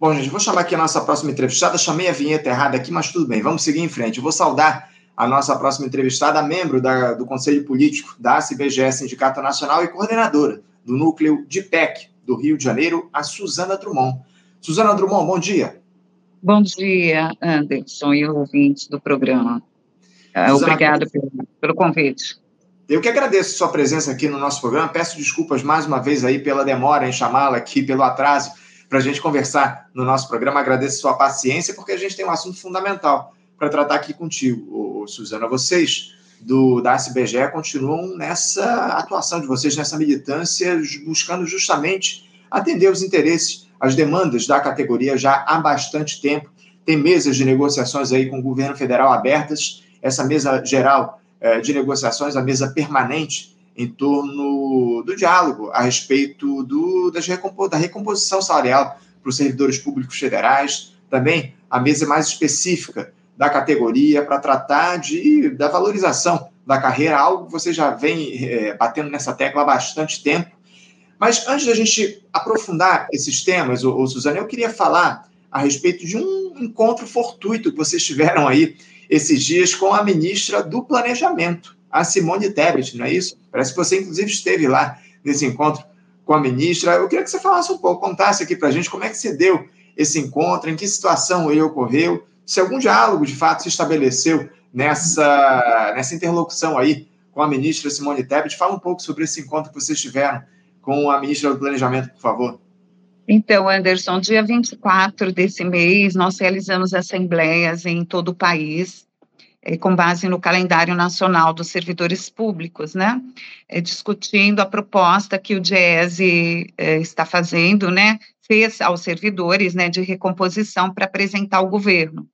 Bom, gente, vou chamar aqui a nossa próxima entrevistada. Chamei a vinheta errada aqui, mas tudo bem, vamos seguir em frente. Eu vou saudar a nossa próxima entrevistada, membro da, do Conselho Político da ACBGE Sindicato Nacional e coordenadora do núcleo de PEC do Rio de Janeiro, a Suzana Drummond. Suzana Drummond, bom dia. Bom dia, Anderson e ouvintes do programa. Suzana, Obrigado pelo, pelo convite. Eu que agradeço sua presença aqui no nosso programa. Peço desculpas mais uma vez aí pela demora em chamá-la aqui, pelo atraso para a gente conversar no nosso programa. Agradeço sua paciência, porque a gente tem um assunto fundamental para tratar aqui contigo, Suzana. Vocês do, da SBGE continuam nessa atuação de vocês, nessa militância, buscando justamente atender os interesses, as demandas da categoria já há bastante tempo. Tem mesas de negociações aí com o governo federal abertas, essa mesa geral eh, de negociações, a mesa permanente, em torno do diálogo a respeito do, da recomposição salarial para os servidores públicos federais, também a mesa mais específica da categoria para tratar de, da valorização da carreira, algo que você já vem é, batendo nessa tecla há bastante tempo. Mas antes da gente aprofundar esses temas, ô, ô, Suzana, eu queria falar a respeito de um encontro fortuito que vocês tiveram aí esses dias com a ministra do Planejamento, a Simone Tebet, não é isso? Parece que você, inclusive, esteve lá nesse encontro com a ministra. Eu queria que você falasse um pouco, contasse aqui para a gente como é que se deu esse encontro, em que situação ele ocorreu, se algum diálogo, de fato, se estabeleceu nessa, nessa interlocução aí com a ministra Simone Tebet. Fala um pouco sobre esse encontro que vocês tiveram com a ministra do Planejamento, por favor. Então, Anderson, dia 24 desse mês, nós realizamos assembleias em todo o país, com base no calendário nacional dos servidores públicos, né, é, discutindo a proposta que o DIESE é, está fazendo, né, fez aos servidores, né, de recomposição para apresentar ao governo.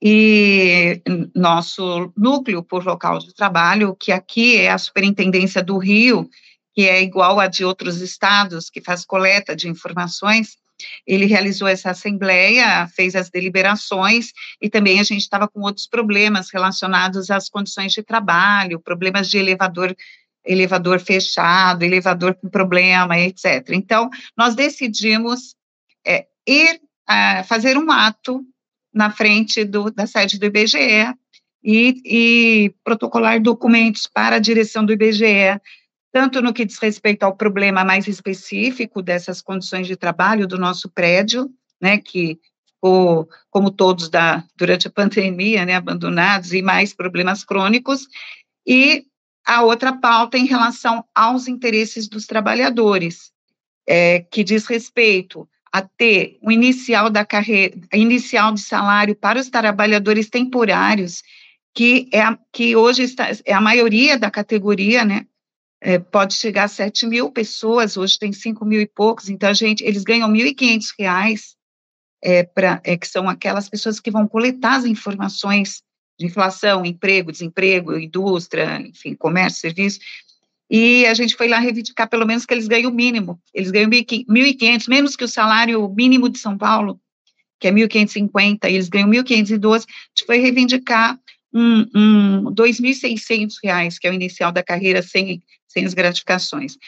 E nosso núcleo por local de trabalho, que aqui é a Superintendência do Rio, que é igual a de outros estados, que faz coleta de informações, ele realizou essa assembleia, fez as deliberações e também a gente estava com outros problemas relacionados às condições de trabalho, problemas de elevador elevador fechado, elevador com problema, etc. Então, nós decidimos é, ir a, fazer um ato na frente do, da sede do IBGE e, e protocolar documentos para a direção do IBGE tanto no que diz respeito ao problema mais específico dessas condições de trabalho do nosso prédio, né, que ficou, como todos da, durante a pandemia, né, abandonados, e mais problemas crônicos, e a outra pauta em relação aos interesses dos trabalhadores, é, que diz respeito a ter o inicial da carreira, inicial de salário para os trabalhadores temporários, que é que hoje está, é a maioria da categoria, né, é, pode chegar a 7 mil pessoas, hoje tem 5 mil e poucos, então, a gente, eles ganham 1.500 reais, é, pra, é, que são aquelas pessoas que vão coletar as informações de inflação, emprego, desemprego, indústria, enfim, comércio, serviço, e a gente foi lá reivindicar pelo menos que eles ganham o mínimo, eles ganham 1.500, menos que o salário mínimo de São Paulo, que é 1.550, eles ganham 1.512, a gente foi reivindicar um, um 2.600 reais, que é o inicial da carreira, sem sem as gratificações.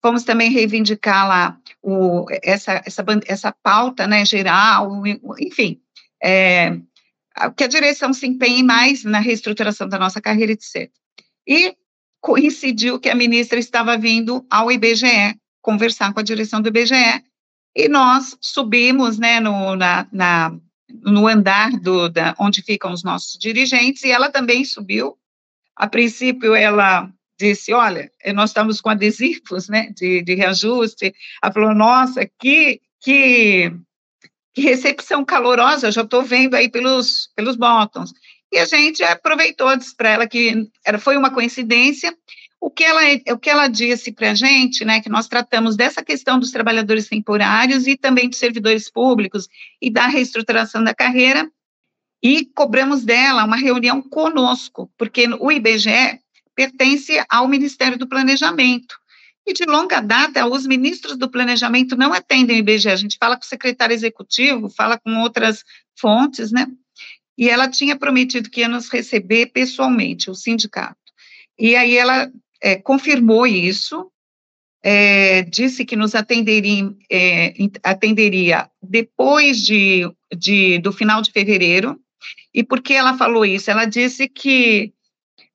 Vamos também reivindicar lá o, essa, essa, essa pauta né, geral, enfim, é, que a direção se empenhe mais na reestruturação da nossa carreira, etc. E coincidiu que a ministra estava vindo ao IBGE conversar com a direção do IBGE, e nós subimos né, no, na, na, no andar do, da, onde ficam os nossos dirigentes, e ela também subiu. A princípio, ela disse, olha, eh, nós estamos com adesivos, né, de, de reajuste, ela falou, nossa, que, que, que recepção calorosa, já estou vendo aí pelos, pelos bottoms, e a gente aproveitou, disse para ela que era, foi uma coincidência, o que ela, o que ela disse para a gente, né, que nós tratamos dessa questão dos trabalhadores temporários e também dos servidores públicos e da reestruturação da carreira, e cobramos dela uma reunião conosco, porque o IBGE pertence ao Ministério do Planejamento. E de longa data, os ministros do planejamento não atendem o IBGE. A gente fala com o secretário executivo, fala com outras fontes, né? E ela tinha prometido que ia nos receber pessoalmente, o sindicato. E aí ela é, confirmou isso, é, disse que nos atenderia, é, atenderia depois de, de, do final de fevereiro. E por que ela falou isso? Ela disse que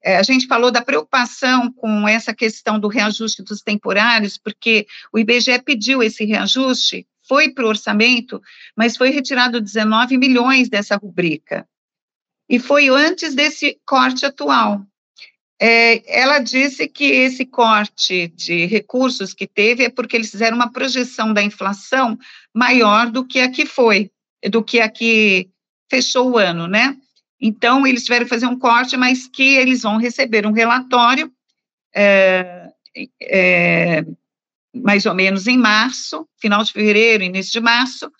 é, a gente falou da preocupação com essa questão do reajuste dos temporários, porque o IBGE pediu esse reajuste, foi para o orçamento, mas foi retirado 19 milhões dessa rubrica. E foi antes desse corte atual. É, ela disse que esse corte de recursos que teve é porque eles fizeram uma projeção da inflação maior do que a que foi, do que a que fechou o ano, né? Então, eles tiveram que fazer um corte, mas que eles vão receber um relatório, é, é, mais ou menos em março, final de fevereiro, início de março,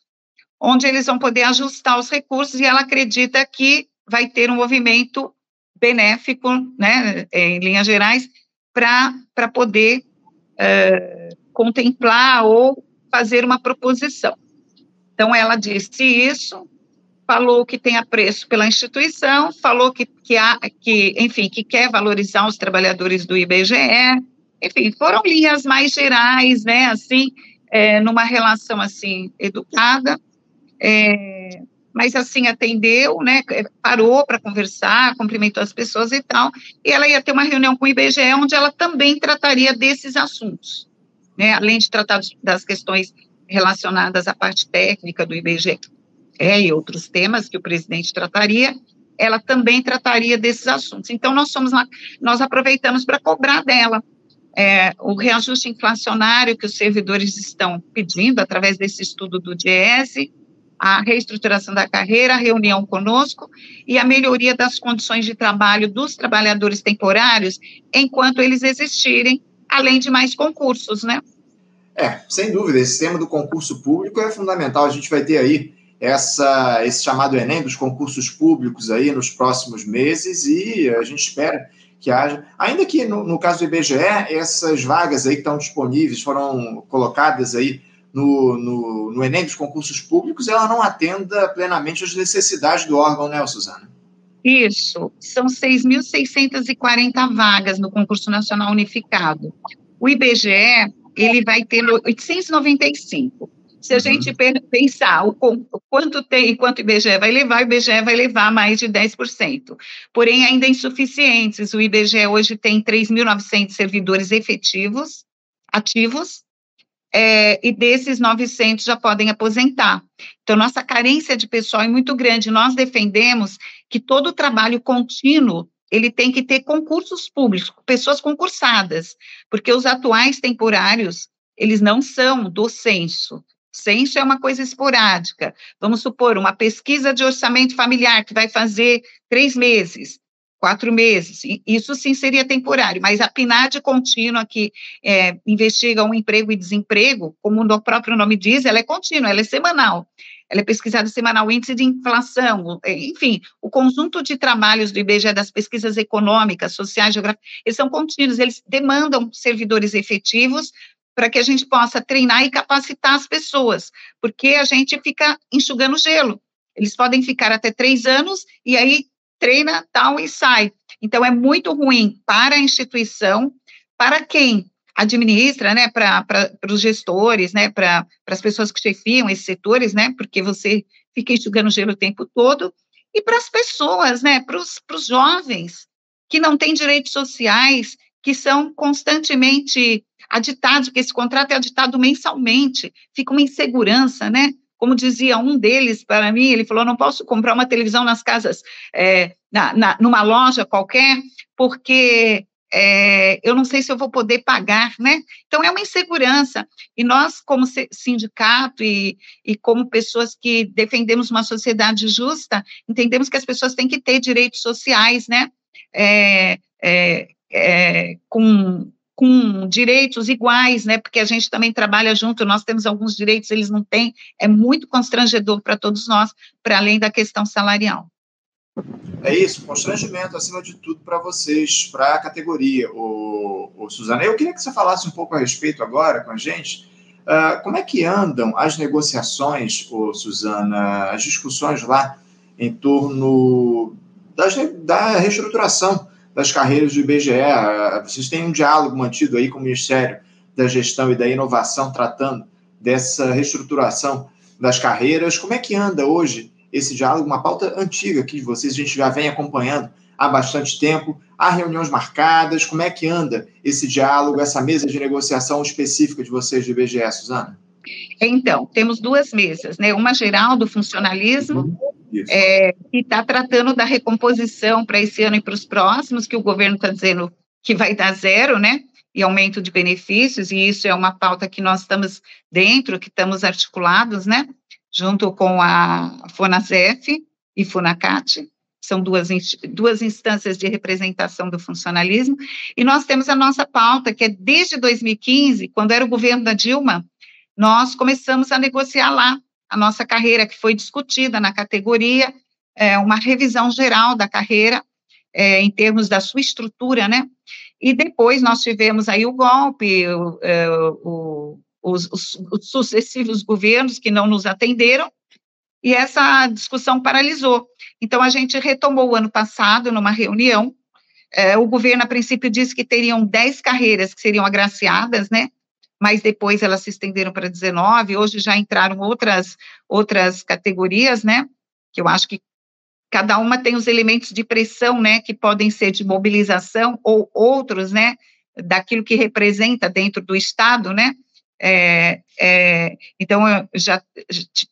onde eles vão poder ajustar os recursos, e ela acredita que vai ter um movimento benéfico, né, em linhas gerais, para poder é, contemplar ou fazer uma proposição. Então, ela disse isso, falou que tem apreço pela instituição, falou que, que, há, que, enfim, que quer valorizar os trabalhadores do IBGE, enfim, foram linhas mais gerais, né, assim, é, numa relação, assim, educada, é, mas, assim, atendeu, né, parou para conversar, cumprimentou as pessoas e tal, e ela ia ter uma reunião com o IBGE, onde ela também trataria desses assuntos, né, além de tratar das questões relacionadas à parte técnica do IBGE é, e outros temas que o presidente trataria, ela também trataria desses assuntos. Então, nós somos lá, nós aproveitamos para cobrar dela é, o reajuste inflacionário que os servidores estão pedindo através desse estudo do DIESE, a reestruturação da carreira, a reunião conosco e a melhoria das condições de trabalho dos trabalhadores temporários enquanto eles existirem, além de mais concursos, né? É, sem dúvida, esse tema do concurso público é fundamental. A gente vai ter aí essa, esse chamado Enem dos concursos públicos aí nos próximos meses e a gente espera que haja, ainda que no, no caso do IBGE, essas vagas aí que estão disponíveis foram colocadas aí no, no, no Enem dos concursos públicos, ela não atenda plenamente às necessidades do órgão, né, Suzana? Isso, são 6.640 vagas no concurso nacional unificado. O IBGE, ele vai ter 895. Se a uhum. gente pensar o, o, quanto tem e quanto o IBGE vai levar, o IBGE vai levar mais de 10%. Porém, ainda insuficientes. O IBGE hoje tem 3.900 servidores efetivos, ativos, é, e desses 900 já podem aposentar. Então, nossa carência de pessoal é muito grande. Nós defendemos que todo o trabalho contínuo ele tem que ter concursos públicos, pessoas concursadas, porque os atuais temporários, eles não são do censo, Censo é uma coisa esporádica. Vamos supor, uma pesquisa de orçamento familiar que vai fazer três meses, quatro meses. Isso sim seria temporário, mas a PNAD contínua que é, investiga um emprego e desemprego, como o próprio nome diz, ela é contínua, ela é semanal. Ela é pesquisada semanal, o índice de inflação, enfim, o conjunto de trabalhos do IBGE, das pesquisas econômicas, sociais, geográficas, eles são contínuos, eles demandam servidores efetivos para que a gente possa treinar e capacitar as pessoas, porque a gente fica enxugando gelo. Eles podem ficar até três anos e aí treina tal e sai. Então, é muito ruim para a instituição, para quem administra, né, para os gestores, né, para as pessoas que chefiam esses setores, né, porque você fica enxugando gelo o tempo todo, e para as pessoas, né, para os jovens que não têm direitos sociais, que são constantemente aditados, porque esse contrato é aditado mensalmente, fica uma insegurança, né? Como dizia um deles para mim, ele falou: não posso comprar uma televisão nas casas, é, na, na, numa loja qualquer, porque é, eu não sei se eu vou poder pagar, né? Então é uma insegurança. E nós, como sindicato e, e como pessoas que defendemos uma sociedade justa, entendemos que as pessoas têm que ter direitos sociais, né? É, é, com com direitos iguais, né? Porque a gente também trabalha junto, nós temos alguns direitos, eles não têm, é muito constrangedor para todos nós, para além da questão salarial. É isso, constrangimento acima de tudo para vocês, para a categoria. O, o, Suzana, eu queria que você falasse um pouco a respeito agora com a gente. Uh, como é que andam as negociações, o Suzana, as discussões lá em torno das, da reestruturação das carreiras do IBGE. Vocês têm um diálogo mantido aí com o Ministério da Gestão e da Inovação, tratando dessa reestruturação das carreiras. Como é que anda hoje esse diálogo? Uma pauta antiga aqui de vocês, a gente já vem acompanhando há bastante tempo. Há reuniões marcadas? Como é que anda esse diálogo, essa mesa de negociação específica de vocês do IBGE, Suzana? Então, temos duas mesas, né? Uma geral do funcionalismo, é, que está tratando da recomposição para esse ano e para os próximos, que o governo está dizendo que vai dar zero, né? E aumento de benefícios, e isso é uma pauta que nós estamos dentro, que estamos articulados, né? Junto com a FONASEF e FUNACAT, são duas, duas instâncias de representação do funcionalismo, e nós temos a nossa pauta, que é desde 2015, quando era o governo da Dilma, nós começamos a negociar lá a nossa carreira, que foi discutida na categoria, é, uma revisão geral da carreira, é, em termos da sua estrutura, né? E depois nós tivemos aí o golpe, o, é, o, os, os, os sucessivos governos que não nos atenderam, e essa discussão paralisou. Então, a gente retomou o ano passado, numa reunião, é, o governo, a princípio, disse que teriam 10 carreiras que seriam agraciadas, né? Mas depois elas se estenderam para 19, hoje já entraram outras, outras categorias, né, que eu acho que cada uma tem os elementos de pressão, né, que podem ser de mobilização ou outros, né, daquilo que representa dentro do Estado, né, é, é, então, já,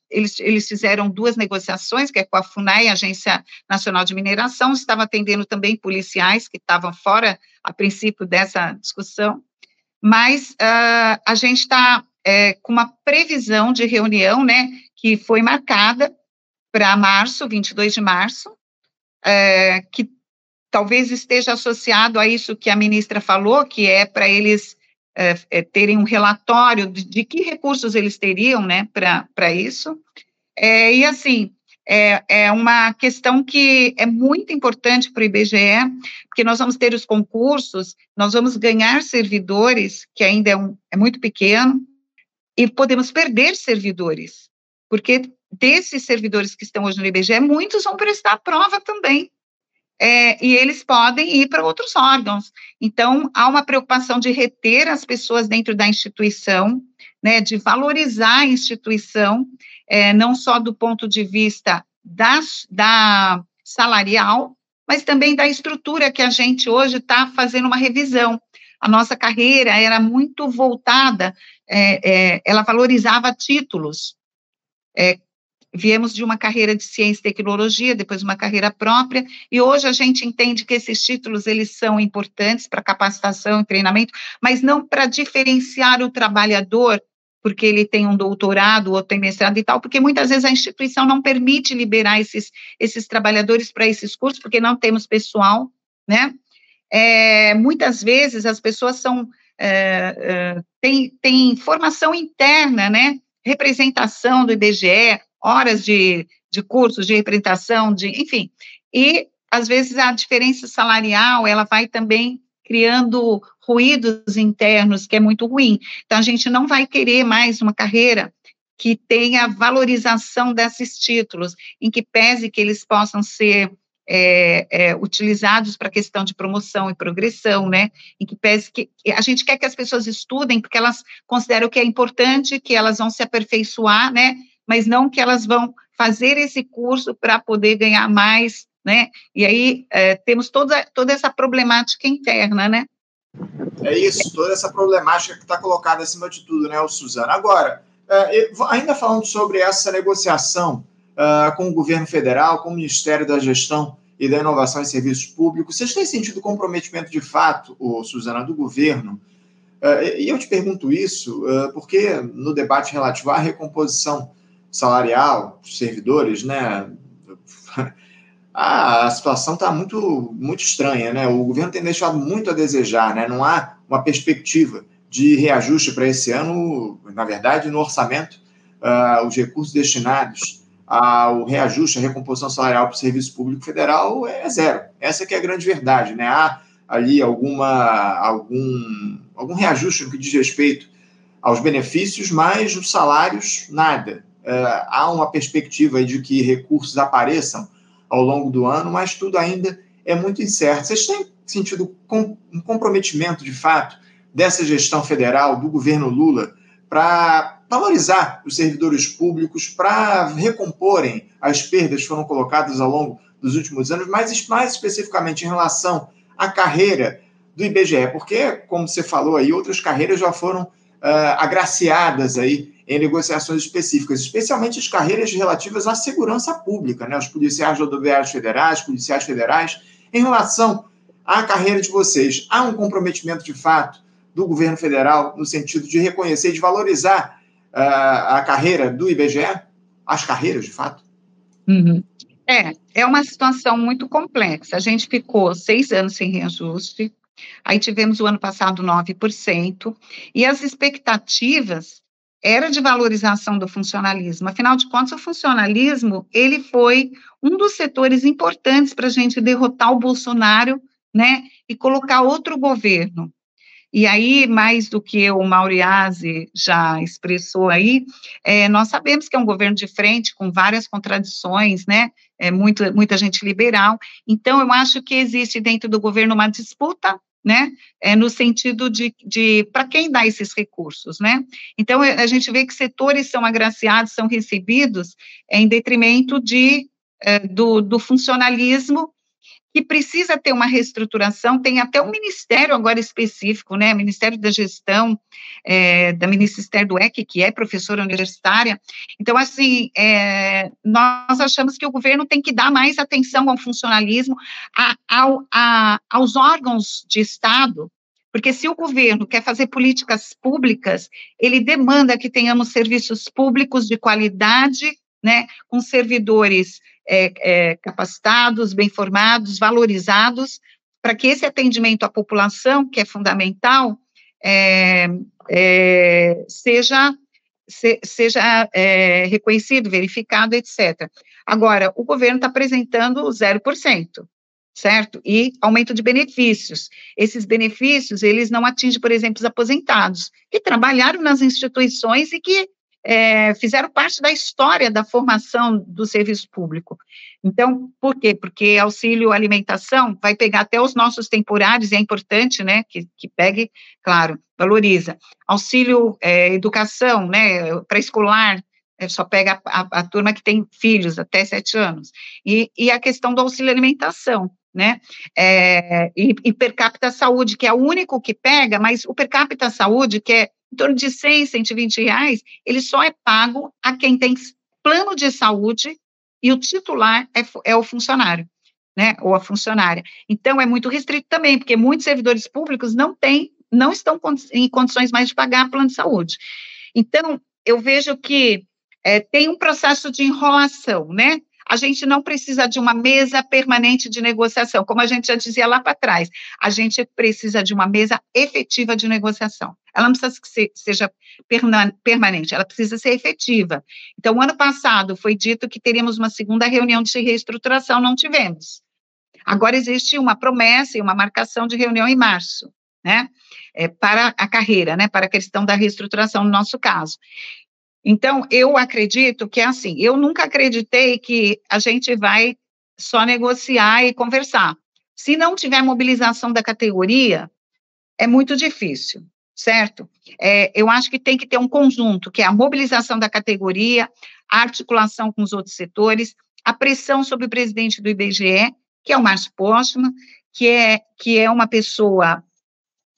eles, eles fizeram duas negociações, que é com a FUNAI, Agência Nacional de Mineração, estava atendendo também policiais que estavam fora, a princípio, dessa discussão, mas uh, a gente está é, com uma previsão de reunião, né, que foi marcada para março, 22 de março, é, que talvez esteja associado a isso que a ministra falou, que é para eles é, é, terem um relatório de, de, que recursos eles teriam, né, para isso. É, e assim, é, é uma questão que é muito importante para o IBGE, porque nós vamos ter os concursos, nós vamos ganhar servidores, que ainda é, um, é muito pequeno, e podemos perder servidores, porque desses servidores que estão hoje no IBGE, muitos vão prestar prova também. É, e eles podem ir para outros órgãos. Então, há uma preocupação de reter as pessoas dentro da instituição, né, de valorizar a instituição, é, não só do ponto de vista da, da salarial, mas também da estrutura que a gente hoje está fazendo uma revisão. A nossa carreira era muito voltada, é, é, ela valorizava títulos. Viemos de uma carreira de ciência e tecnologia, depois uma carreira própria, e hoje a gente entende que esses títulos eles são importantes para capacitação e treinamento, mas não para diferenciar o trabalhador porque ele tem um doutorado ou tem mestrado e tal, porque muitas vezes a instituição não permite liberar esses, esses trabalhadores para esses cursos, porque não temos pessoal, né? É, muitas vezes as pessoas são é, é, têm, têm formação interna, né? Representação do IBGE, horas de, de cursos de representação, de, enfim, e às vezes a diferença salarial ela vai também criando ruídos internos, que é muito ruim. Então, a gente não vai querer mais uma carreira que tenha valorização desses títulos, em que pese que eles possam ser é, é, utilizados para questão de promoção e progressão, né? Em que pese que a gente quer que as pessoas estudem porque elas consideram que é importante, que elas vão se aperfeiçoar, né? Mas não que elas vão fazer esse curso para poder ganhar mais né? E aí é, temos toda, toda essa problemática interna, né? É isso, toda essa problemática que está colocada acima de tudo, né, Suzana? Agora, é, ainda falando sobre essa negociação uh, com o governo federal, com o Ministério da Gestão e da Inovação em Serviços Públicos, vocês têm sentido comprometimento de fato, oh, Suzana, do governo? Uh, e eu te pergunto isso uh, porque no debate relativo à recomposição salarial servidores, né, a situação está muito, muito estranha, né? O governo tem deixado muito a desejar, né? Não há uma perspectiva de reajuste para esse ano. Na verdade, no orçamento, uh, os recursos destinados ao reajuste, à recomposição salarial para o serviço público federal é zero. Essa que é a grande verdade, né? Há ali alguma, algum, algum reajuste no que diz respeito aos benefícios, mas os salários, nada. Uh, há uma perspectiva de que recursos apareçam ao longo do ano, mas tudo ainda é muito incerto. Vocês têm sentido um comprometimento, de fato, dessa gestão federal, do governo Lula, para valorizar os servidores públicos, para recomporem as perdas que foram colocadas ao longo dos últimos anos, mas mais especificamente em relação à carreira do IBGE, porque, como você falou aí, outras carreiras já foram uh, agraciadas aí em negociações específicas, especialmente as carreiras relativas à segurança pública, né? os policiais rodoviários federais, policiais federais. Em relação à carreira de vocês, há um comprometimento de fato do governo federal no sentido de reconhecer e de valorizar uh, a carreira do IBGE? As carreiras, de fato? Uhum. É, é uma situação muito complexa. A gente ficou seis anos sem reajuste, aí tivemos o ano passado 9%, e as expectativas era de valorização do funcionalismo. Afinal de contas, o funcionalismo ele foi um dos setores importantes para a gente derrotar o Bolsonaro, né, e colocar outro governo. E aí, mais do que o Mauriase já expressou aí, é, nós sabemos que é um governo de frente, com várias contradições, né? É muito, muita gente liberal. Então, eu acho que existe dentro do governo uma disputa né? É no sentido de, de para quem dá esses recursos, né? Então a gente vê que setores são agraciados, são recebidos em detrimento de é, do, do funcionalismo que precisa ter uma reestruturação, tem até um ministério agora específico, né, Ministério da Gestão, é, da Ministério do EC, que é professora universitária, então, assim, é, nós achamos que o governo tem que dar mais atenção ao funcionalismo, a, ao, a, aos órgãos de Estado, porque se o governo quer fazer políticas públicas, ele demanda que tenhamos serviços públicos de qualidade, né, com servidores é, é, capacitados, bem formados, valorizados, para que esse atendimento à população, que é fundamental, é, é seja, se, seja é, reconhecido, verificado, etc. Agora, o governo está apresentando 0%, certo? E aumento de benefícios. Esses benefícios, eles não atingem, por exemplo, os aposentados, que trabalharam nas instituições e que é, fizeram parte da história da formação do serviço público. Então, por quê? Porque auxílio alimentação vai pegar até os nossos temporários, e é importante, né, que, que pegue, claro, valoriza. Auxílio é, educação, né, pré-escolar, é, só pega a, a, a, turma que tem filhos até sete anos. E, e a questão do auxílio alimentação, né? É, e, e per capita saúde, que é o único que pega, mas o per capita saúde, que é em torno de 100, 120 reais, ele só é pago a quem tem plano de saúde e o titular é, é o funcionário, né, ou a funcionária. Então, é muito restrito também, porque muitos servidores públicos não têm, não estão em condições mais de pagar plano de saúde. Então, eu vejo que é, tem um processo de enrolação, né? A gente não precisa de uma mesa permanente de negociação, como a gente já dizia lá para trás, a gente precisa de uma mesa efetiva de negociação. Ela não precisa que seja permanente, ela precisa ser efetiva. Então, ano passado foi dito que teríamos uma segunda reunião de reestruturação, não tivemos. Agora existe uma promessa e uma marcação de reunião em março, né? É, para a carreira, né? Para a questão da reestruturação, no nosso caso. Então, eu acredito que é assim, eu nunca acreditei que a gente vai só negociar e conversar. Se não tiver mobilização da categoria, é muito difícil, certo? É, eu acho que tem que ter um conjunto, que é a mobilização da categoria, a articulação com os outros setores, a pressão sobre o presidente do IBGE, que é o Márcio Postman, que é, que é uma pessoa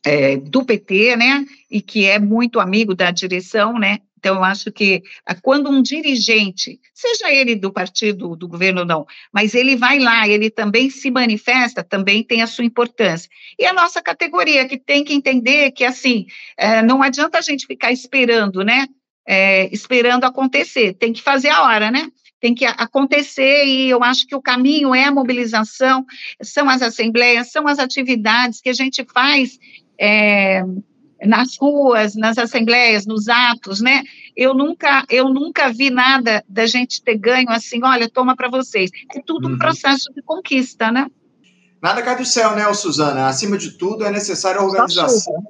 é, do PT, né, e que é muito amigo da direção, né, então, eu acho que ah, quando um dirigente, seja ele do partido, do governo ou não, mas ele vai lá, ele também se manifesta, também tem a sua importância. E a nossa categoria, que tem que entender que, assim, é, não adianta a gente ficar esperando, né? É, esperando acontecer, tem que fazer a hora, né? Tem que acontecer, e eu acho que o caminho é a mobilização, são as assembleias, são as atividades que a gente faz. É, nas ruas, nas assembleias, nos atos, né? Eu nunca, eu nunca vi nada da gente ter ganho assim, olha, toma para vocês. É tudo uhum. um processo de conquista, né? Nada cai do céu, né, Suzana? Acima de tudo, é necessária a organização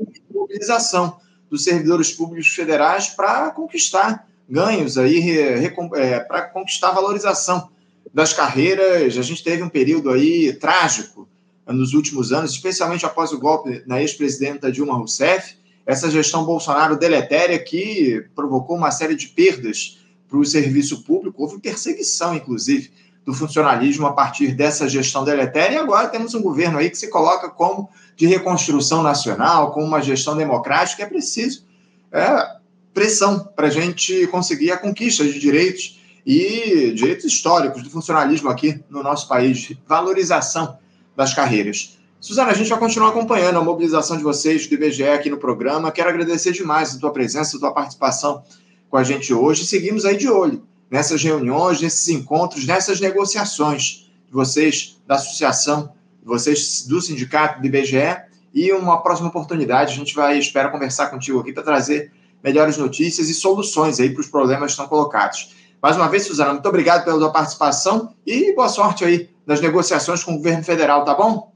mobilização dos servidores públicos federais para conquistar ganhos aí, é, para conquistar valorização das carreiras. A gente teve um período aí trágico nos últimos anos, especialmente após o golpe na ex-presidenta Dilma Rousseff, essa gestão Bolsonaro deletéria que provocou uma série de perdas para o serviço público, houve perseguição, inclusive, do funcionalismo a partir dessa gestão deletéria, e agora temos um governo aí que se coloca como de reconstrução nacional, como uma gestão democrática, é preciso é, pressão para a gente conseguir a conquista de direitos e direitos históricos do funcionalismo aqui no nosso país, valorização das carreiras. Suzana, a gente vai continuar acompanhando a mobilização de vocês do IBGE aqui no programa. Quero agradecer demais a tua presença, a tua participação com a gente hoje. Seguimos aí de olho nessas reuniões, nesses encontros, nessas negociações de vocês da associação, vocês do sindicato do IBGE. E uma próxima oportunidade, a gente vai, espero, conversar contigo aqui para trazer melhores notícias e soluções aí para os problemas que estão colocados. Mais uma vez, Suzana, muito obrigado pela tua participação e boa sorte aí nas negociações com o governo federal, tá bom?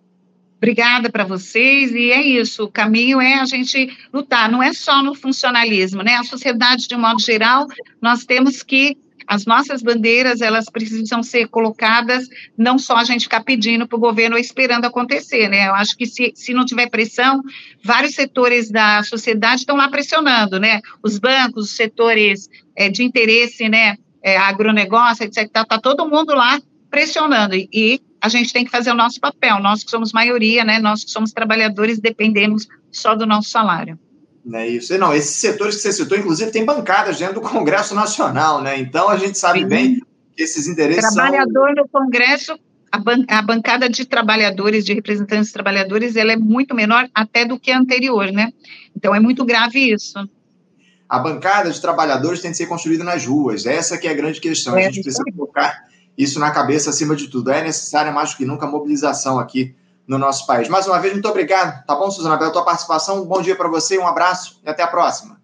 Obrigada para vocês, e é isso. O caminho é a gente lutar, não é só no funcionalismo, né? A sociedade, de um modo geral, nós temos que. As nossas bandeiras, elas precisam ser colocadas, não só a gente ficar pedindo para o governo ou esperando acontecer, né? Eu acho que se, se não tiver pressão, vários setores da sociedade estão lá pressionando, né? Os bancos, os setores é, de interesse, né? É, agronegócio, etc. Está tá todo mundo lá pressionando. E, e a gente tem que fazer o nosso papel. Nós que somos maioria, né? Nós que somos trabalhadores, dependemos só do nosso salário. É isso. E não, esses setores que você citou, inclusive, tem bancadas dentro do Congresso Nacional, né? Então a gente sabe Sim. bem que esses interesses Trabalhador são... no Congresso, a, ban a bancada de trabalhadores, de representantes de trabalhadores, ela é muito menor até do que a anterior, né? Então é muito grave isso. A bancada de trabalhadores tem que ser construída nas ruas. Essa que é a grande questão. É, a gente precisa colocar isso na cabeça acima de tudo. É necessária mais do que nunca mobilização aqui no nosso país. Mais uma vez, muito obrigado, tá bom, Suzana, pela tua participação. Um bom dia para você, um abraço e até a próxima.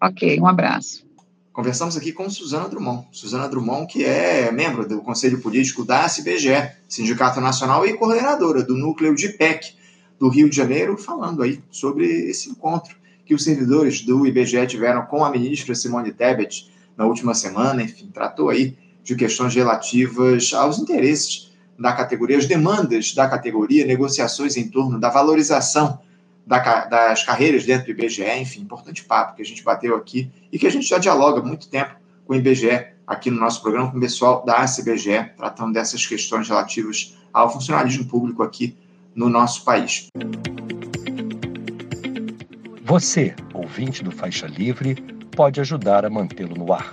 Ok, um abraço. Conversamos aqui com Suzana Drummond. Suzana Drummond, que é membro do Conselho Político da SBGE, Sindicato Nacional, e coordenadora do núcleo de PEC do Rio de Janeiro, falando aí sobre esse encontro que os servidores do IBGE tiveram com a ministra Simone Tebet na última semana. Enfim, tratou aí de questões relativas aos interesses da categoria, as demandas da categoria, negociações em torno da valorização da, das carreiras dentro do IBGE, enfim, importante papo que a gente bateu aqui e que a gente já dialoga há muito tempo com o IBGE aqui no nosso programa, com o pessoal da ACBGE, tratando dessas questões relativas ao funcionalismo público aqui no nosso país. Você, ouvinte do Faixa Livre, pode ajudar a mantê-lo no ar